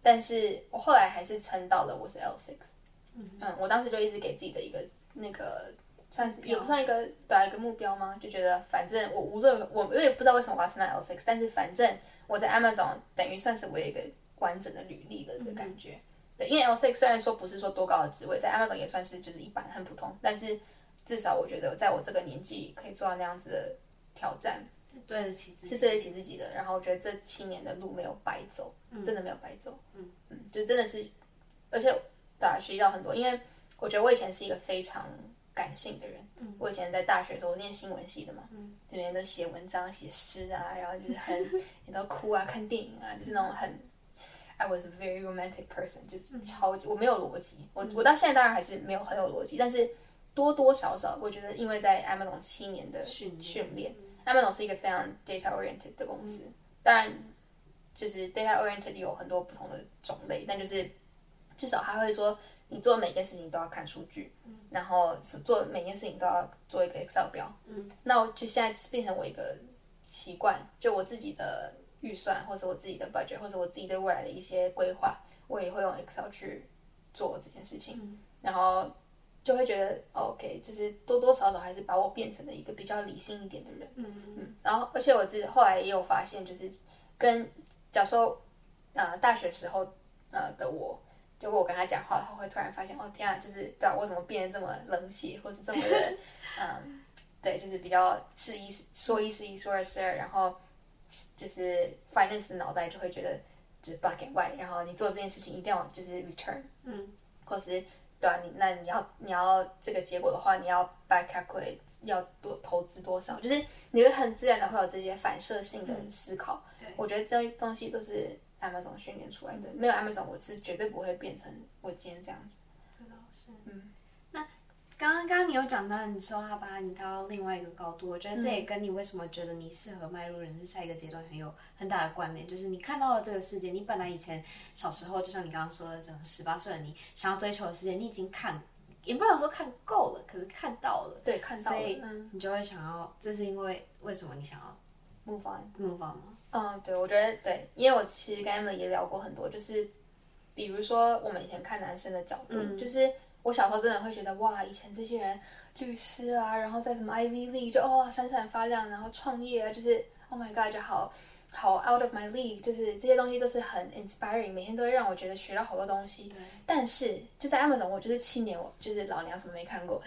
但是我后来还是撑到了我是 L six，嗯我当时就一直给自己的一个那个算是也不算一个对啊一个目标吗？就觉得反正我无论我我也不知道为什么我要升到 L six，但是反正我在 Amazon 等于算是我有一个完整的履历了的感觉。对，因为 L six 虽然说不是说多高的职位，在 Amazon 也算是就是一般很普通，但是至少我觉得在我这个年纪可以做到那样子的挑战，是对得起自己。是对得起自己的。然后我觉得这七年的路没有白走，真的没有白走。嗯嗯，就真的是，而且对啊，学习到很多。因为我觉得我以前是一个非常感性的人。嗯，我以前在大学的时候，我念新闻系的嘛，嗯，里面都写文章、写诗啊，然后就是很也都哭啊，看电影啊，就是那种很。I was a very romantic person，就是超级我没有逻辑，我我到现在当然还是没有很有逻辑，但是多多少少，我觉得因为在 Amazon 七年的训练。训练，Amazon 是一个非常 data oriented 的公司，当然就是 data oriented 有很多不同的种类，但就是至少他会说，你做每件事情都要看数据，然后是做每件事情都要做一个 Excel 表，嗯，那我就现在变成我一个习惯，就我自己的预算，或者我自己的 budget，或者我自己对未来的一些规划，我也会用 Excel 去做这件事情，然后就会觉得、哦 OK，就是多多少少还是把我变成了一个比较理性一点的人，嗯。嗯，然后而且我自己后来也有发现，就是跟假如说呃大学时候呃的我，如果我跟他讲话，他会突然发现哦天啊，就是对啊，我怎么变得这么冷血，或是这么的嗯，对，就是比较是一说一是一，说二是二，然后就是 finance 的脑袋就会觉得就是 black and white，然后你做这件事情一定要就是 return，嗯，或是对啊，你那你要你要这个结果的话，你要 back calculate 要多投资多少，就是你会很自然的会有这些反射性的思考。对我觉得这些东西都是 Amazon 训练出来的，没有 Amazon 我是绝对不会变成我今天这样子。这倒是。嗯，那刚刚刚刚你有讲到，你说他把你到另外一个高度，我觉得这也跟你为什么觉得你适合迈入人生下一个阶段很有很大的关联。就是你看到了这个世界，你本来以前小时候，就像你刚刚说的，这种十八岁的你想要追求的世界，你已经看，也不能说看够了，可是看到了，对，看到了所以嗯你就会想要，这是因为为什么你想要，move on。move on 吗？嗯，对，我觉得对，因为我其实跟 Emily 也聊过很多，就是比如说我们以前看男生的角度，就是我小时候真的会觉得哇，以前这些人律师啊，然后在什么 Ivy League 就哦闪闪发亮，然后创业啊，就是 Oh my God 就好好 out of my league，就是这些东西都是很 inspiring，每天都会让我觉得学到好多东西。对，但是就在 Amazon，我就是七年，我就是老娘什么没看过，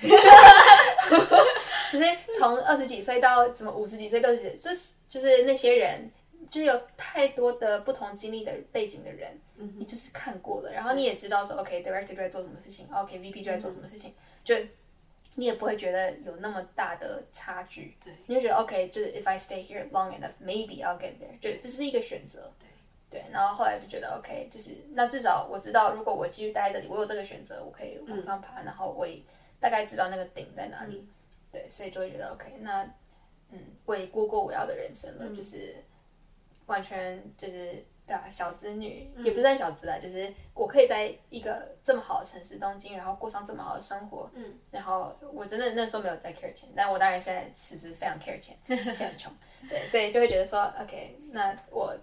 就是从二十几岁到怎么五十几岁、六十几岁，这是就是那些人，就是有太多的不同经历的背景的人，你就是看过了，然后你也知道说，OK，director 就在做什么事情，OK，VP 就在做什么事情，就你也不会觉得有那么大的差距，对，你就觉得 OK，就是 if I stay here long enough，maybe I'll get there，就这是一个选择，对。对，然后后来就觉得 OK，就是那至少我知道，如果我继续待在这里，我有这个选择，我可以往上爬，然后我也大概知道那个顶在哪里。对，所以就会觉得 OK，那嗯，我也过过我要的人生了，就是完全就是对啊，小子女、也不算小子啊，就是我可以在一个这么好的城市东京，然后过上这么好的生活。嗯，然后我真的那时候没有在 care 钱，但我当然现在其实非常 care 钱，现在很穷。对，所以就会觉得说 OK，那我。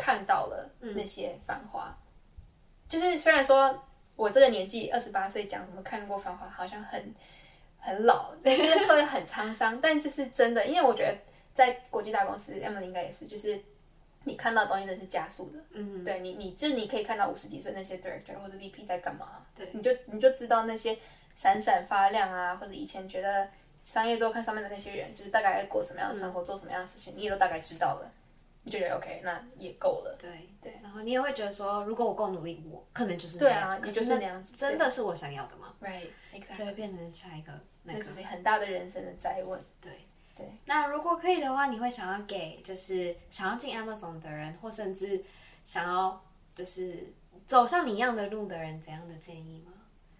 看到了那些繁华，就是虽然说我这个年纪二十八岁讲什么看过繁华，好像很很老，就是会很沧桑，但就是真的，因为我觉得在国际大公司，Emily 应该也是，就是你看到东西都是加速的，嗯，对你，你就是你可以看到五十几岁那些 director 或者 VP 在干嘛，对，你就你就知道那些闪闪发亮啊，或者以前觉得商业周刊上面的那些人，就是大概过什么样的生活，做什么样的事情，你也都大概知道了。就觉得 OK，那也够了。对对，然后你也会觉得说，如果我够努力，我可能就是对啊，你就是那样子，真的是我想要的吗？Right，就会变成下一个那个。很大的人生的灾问。对对，那如果可以的话，你会想要给就是想要进 Amazon 的人，或甚至想要就是走上你一样的路的人，怎样的建议吗？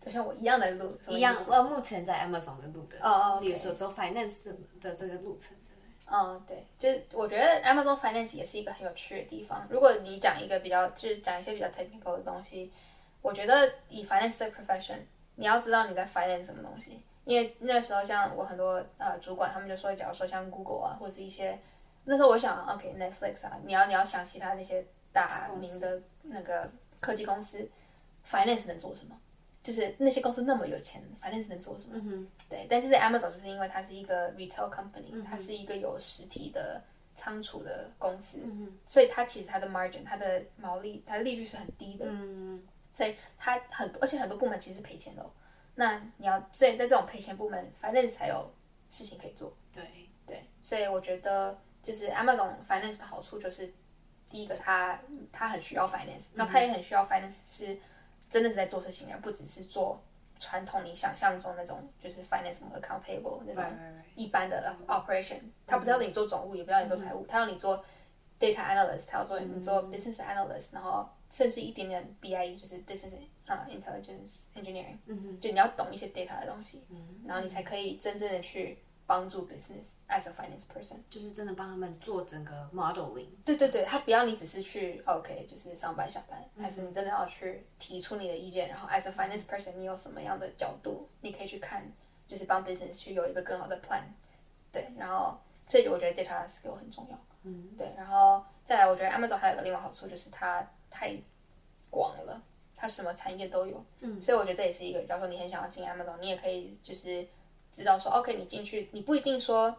就像我一样的路，一样呃，目前在 Amazon 的路的哦哦，比如说走 Finance 的这个路程。嗯，对，就是我觉得 Amazon Finance 也是一个很有趣的地方。如果你讲一个比较，就是讲一些比较 technical 的东西，我觉得以 finance 的 profession，你要知道你在 finance 什么东西。因为那时候像我很多呃主管，他们就说，假如说像 Google 啊，或者是一些那时候我想，OK Netflix 啊，你要你要想其他那些大名的那个科技公司，finance 能做什么？就是那些公司那么有钱，，finance 能做什么？对，但就是 Amazon 就是因为它是一个 retail company，它是一个有实体的仓储的公司，所以它其实它的 margin，它的毛利，它的利率是很低的。嗯，所以它很多，而且很多部门其实是赔钱的。那你要在在这种赔钱部门，反正才有事情可以做。对对，所以我觉得就是 Amazon finance 的好处就是，第一个它它很需要 finance，那它也很需要 finance 是。真的是在做事情，而不只是做传统你想象中那种就是 finance account payable 那种一般的 operation。他不是要你做总务，也不要你做财务，他要你做 data analyst，他要做你做 business analyst，然后甚至一点点 BIE，就是 business 啊 intelligence engineering，嗯就你要懂一些 data 的东西，嗯然后你才可以真正的去。帮助 business as a finance person，就是真的帮他们做整个 modeling。对对对，他不要你只是去 OK，就是上班下班，还是你真的要去提出你的意见，然后 as a finance person，你有什么样的角度，你可以去看，就是帮 business 去有一个更好的 plan。对，然后所以我觉得 data skill 很重要。嗯，对，然后再来，我觉得 Amazon 还有个另外好处就是它太广了，它什么产业都有。嗯，所以我觉得这也是一个，假如说你很想要进 Amazon，你也可以就是。知道说，OK，你进去，你不一定说，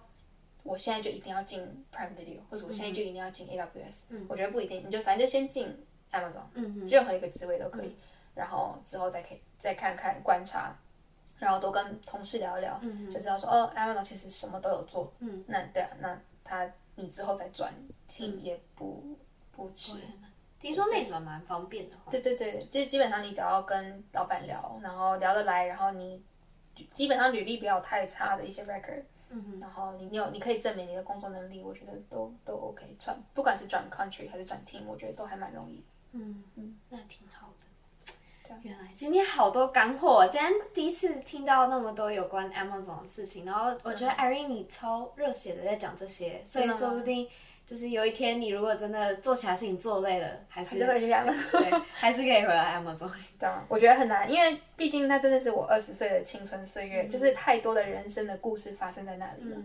我现在就一定要进 Prime Video，或者我现在就一定要进 AWS。嗯，我觉得不一定，你就反正就先进 Amazon，嗯任何一个职位都可以，然后之后再可以再看看观察，然后多跟同事聊一聊，嗯就知道说，哦，Amazon 其实什么都有做，嗯，那对啊，那他你之后再转 team 也不不迟。听说内转蛮方便的。对对对，就是基本上你只要跟老板聊，然后聊得来，然后你。基本上履历不要太差的一些 record，嗯然后你有你可以证明你的工作能力，我觉得都都 OK 转，不管是转 country 还是转 team，我觉得都还蛮容易。嗯嗯，那挺好的。原来今天好多干货，今天第一次听到那么多有关 Amazon 的事情，然后我觉得 Irene 你超热血的在讲这些，所以说不定。就是有一天，你如果真的做起来事情做累了，还是会去 Amazon，对，还是可以回来 Amazon。对啊，我觉得很难，因为毕竟那真的是我二十岁的青春岁月，就是太多的人生的故事发生在那里了。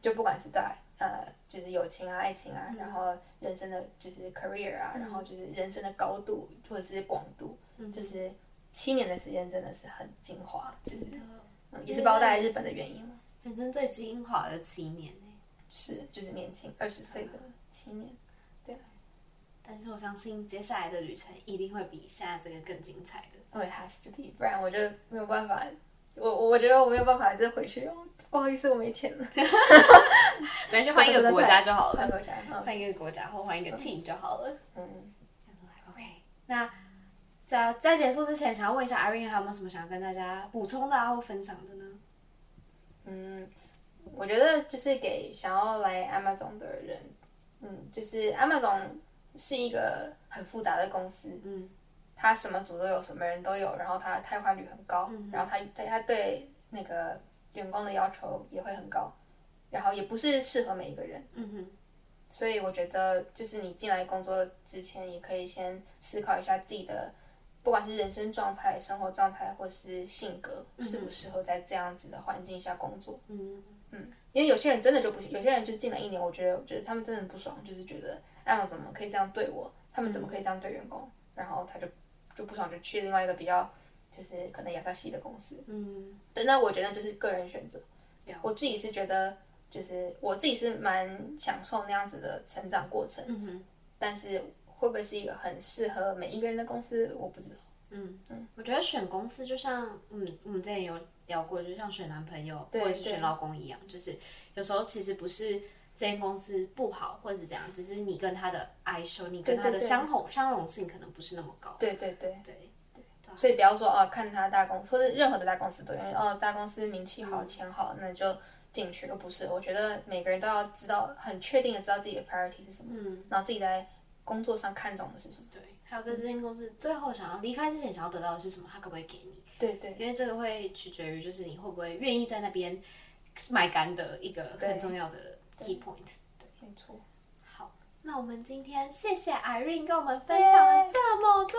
就不管是在呃，就是友情啊、爱情啊，然后人生的就是 career 啊，然后就是人生的高度或者是广度，就是七年的时间真的是很精华，就是，也是包在日本的原因人生最精华的七年。是，就是年轻二十岁的七年，对。但是我相信接下来的旅程一定会比现在这个更精彩的。Oh, it has to be，不然我就没有办法。我我觉得我没有办法，就回去哦。不好意思，我没钱了。没事，换一个国家就好了。换国家，换一个国家或换一个 team 就好了。嗯。OK，那在在结束之前，想要问一下 Irene，还有没有什么想要跟大家补充的或分享的呢？嗯，我觉得就是给想要来 Amazon 的人，嗯，就是 Amazon 是一个很复杂的公司，嗯。他什么组都有，什么人都有，然后他汰换率很高，然后他他他对那个员工的要求也会很高，然后也不是适合每一个人，嗯哼，所以我觉得就是你进来工作之前，也可以先思考一下自己的，不管是人生状态、生活状态，或是性格，适不适合在这样子的环境下工作，嗯。嗯，因为有些人真的就不行，有些人就进来一年，我觉得我觉得他们真的不爽，就是觉得哎，怎么可以这样对我？他们怎么可以这样对员工？然后他就。就不爽就去另外一个比较，就是可能亚萨西的公司。嗯，对，那我觉得就是个人选择。我自己是觉得，就是我自己是蛮享受那样子的成长过程。嗯哼。但是会不会是一个很适合每一个人的公司，我不知道。嗯嗯。我觉得选公司就像，嗯，我们之前有聊过，就像选男朋友或者是选老公一样，就是有时候其实不是这间公司不好或者是怎样，只是你跟他的爱受，你跟他的相容相容性可能不是那么高。对对对对对。所以不要说哦，看他大公司或者任何的大公司都因为哦，大公司名气好，钱好，那就进去。而不是，我觉得每个人都要知道，很确定的知道自己的 priority 是什么，嗯，然后自己在工作上看重的是什么。对。还有在这间公司最后想要离开之前想要得到的是什么，他可不可以给你？对对。因为这个会取决于就是你会不会愿意在那边卖干的一个很重要的 key point。没错，好，那我们今天谢谢 Irene 跟我们分享了这么多，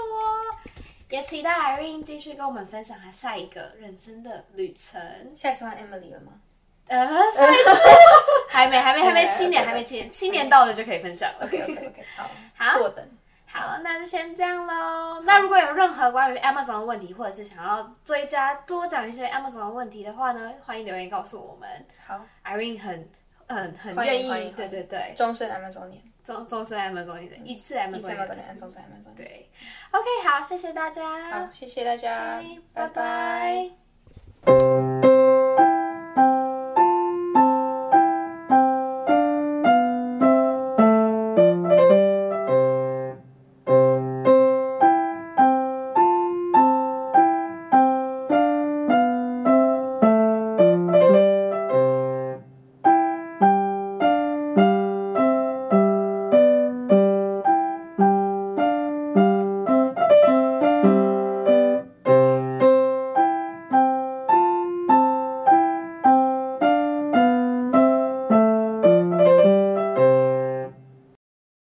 也期待 Irene 继续跟我们分享她下一个人生的旅程。下一次换 Emily 了吗？呃，下一次 还没，还没，还没七年，还没七年，七年到了就可以分享了。OK OK OK，好，好，坐等。好，那就先这样喽。那如果有任何关于 Amazon 的问题，或者是想要追加多讲一些 Amazon 的问题的话呢，欢迎留言告诉我们。好，Irene 很。很很愿意，对对对，终身 Amazon 年，终终身 Amazon 年，一次 Amazon 年，终身 Amazon 对，OK，好，谢谢大家，好，谢谢大家，拜拜。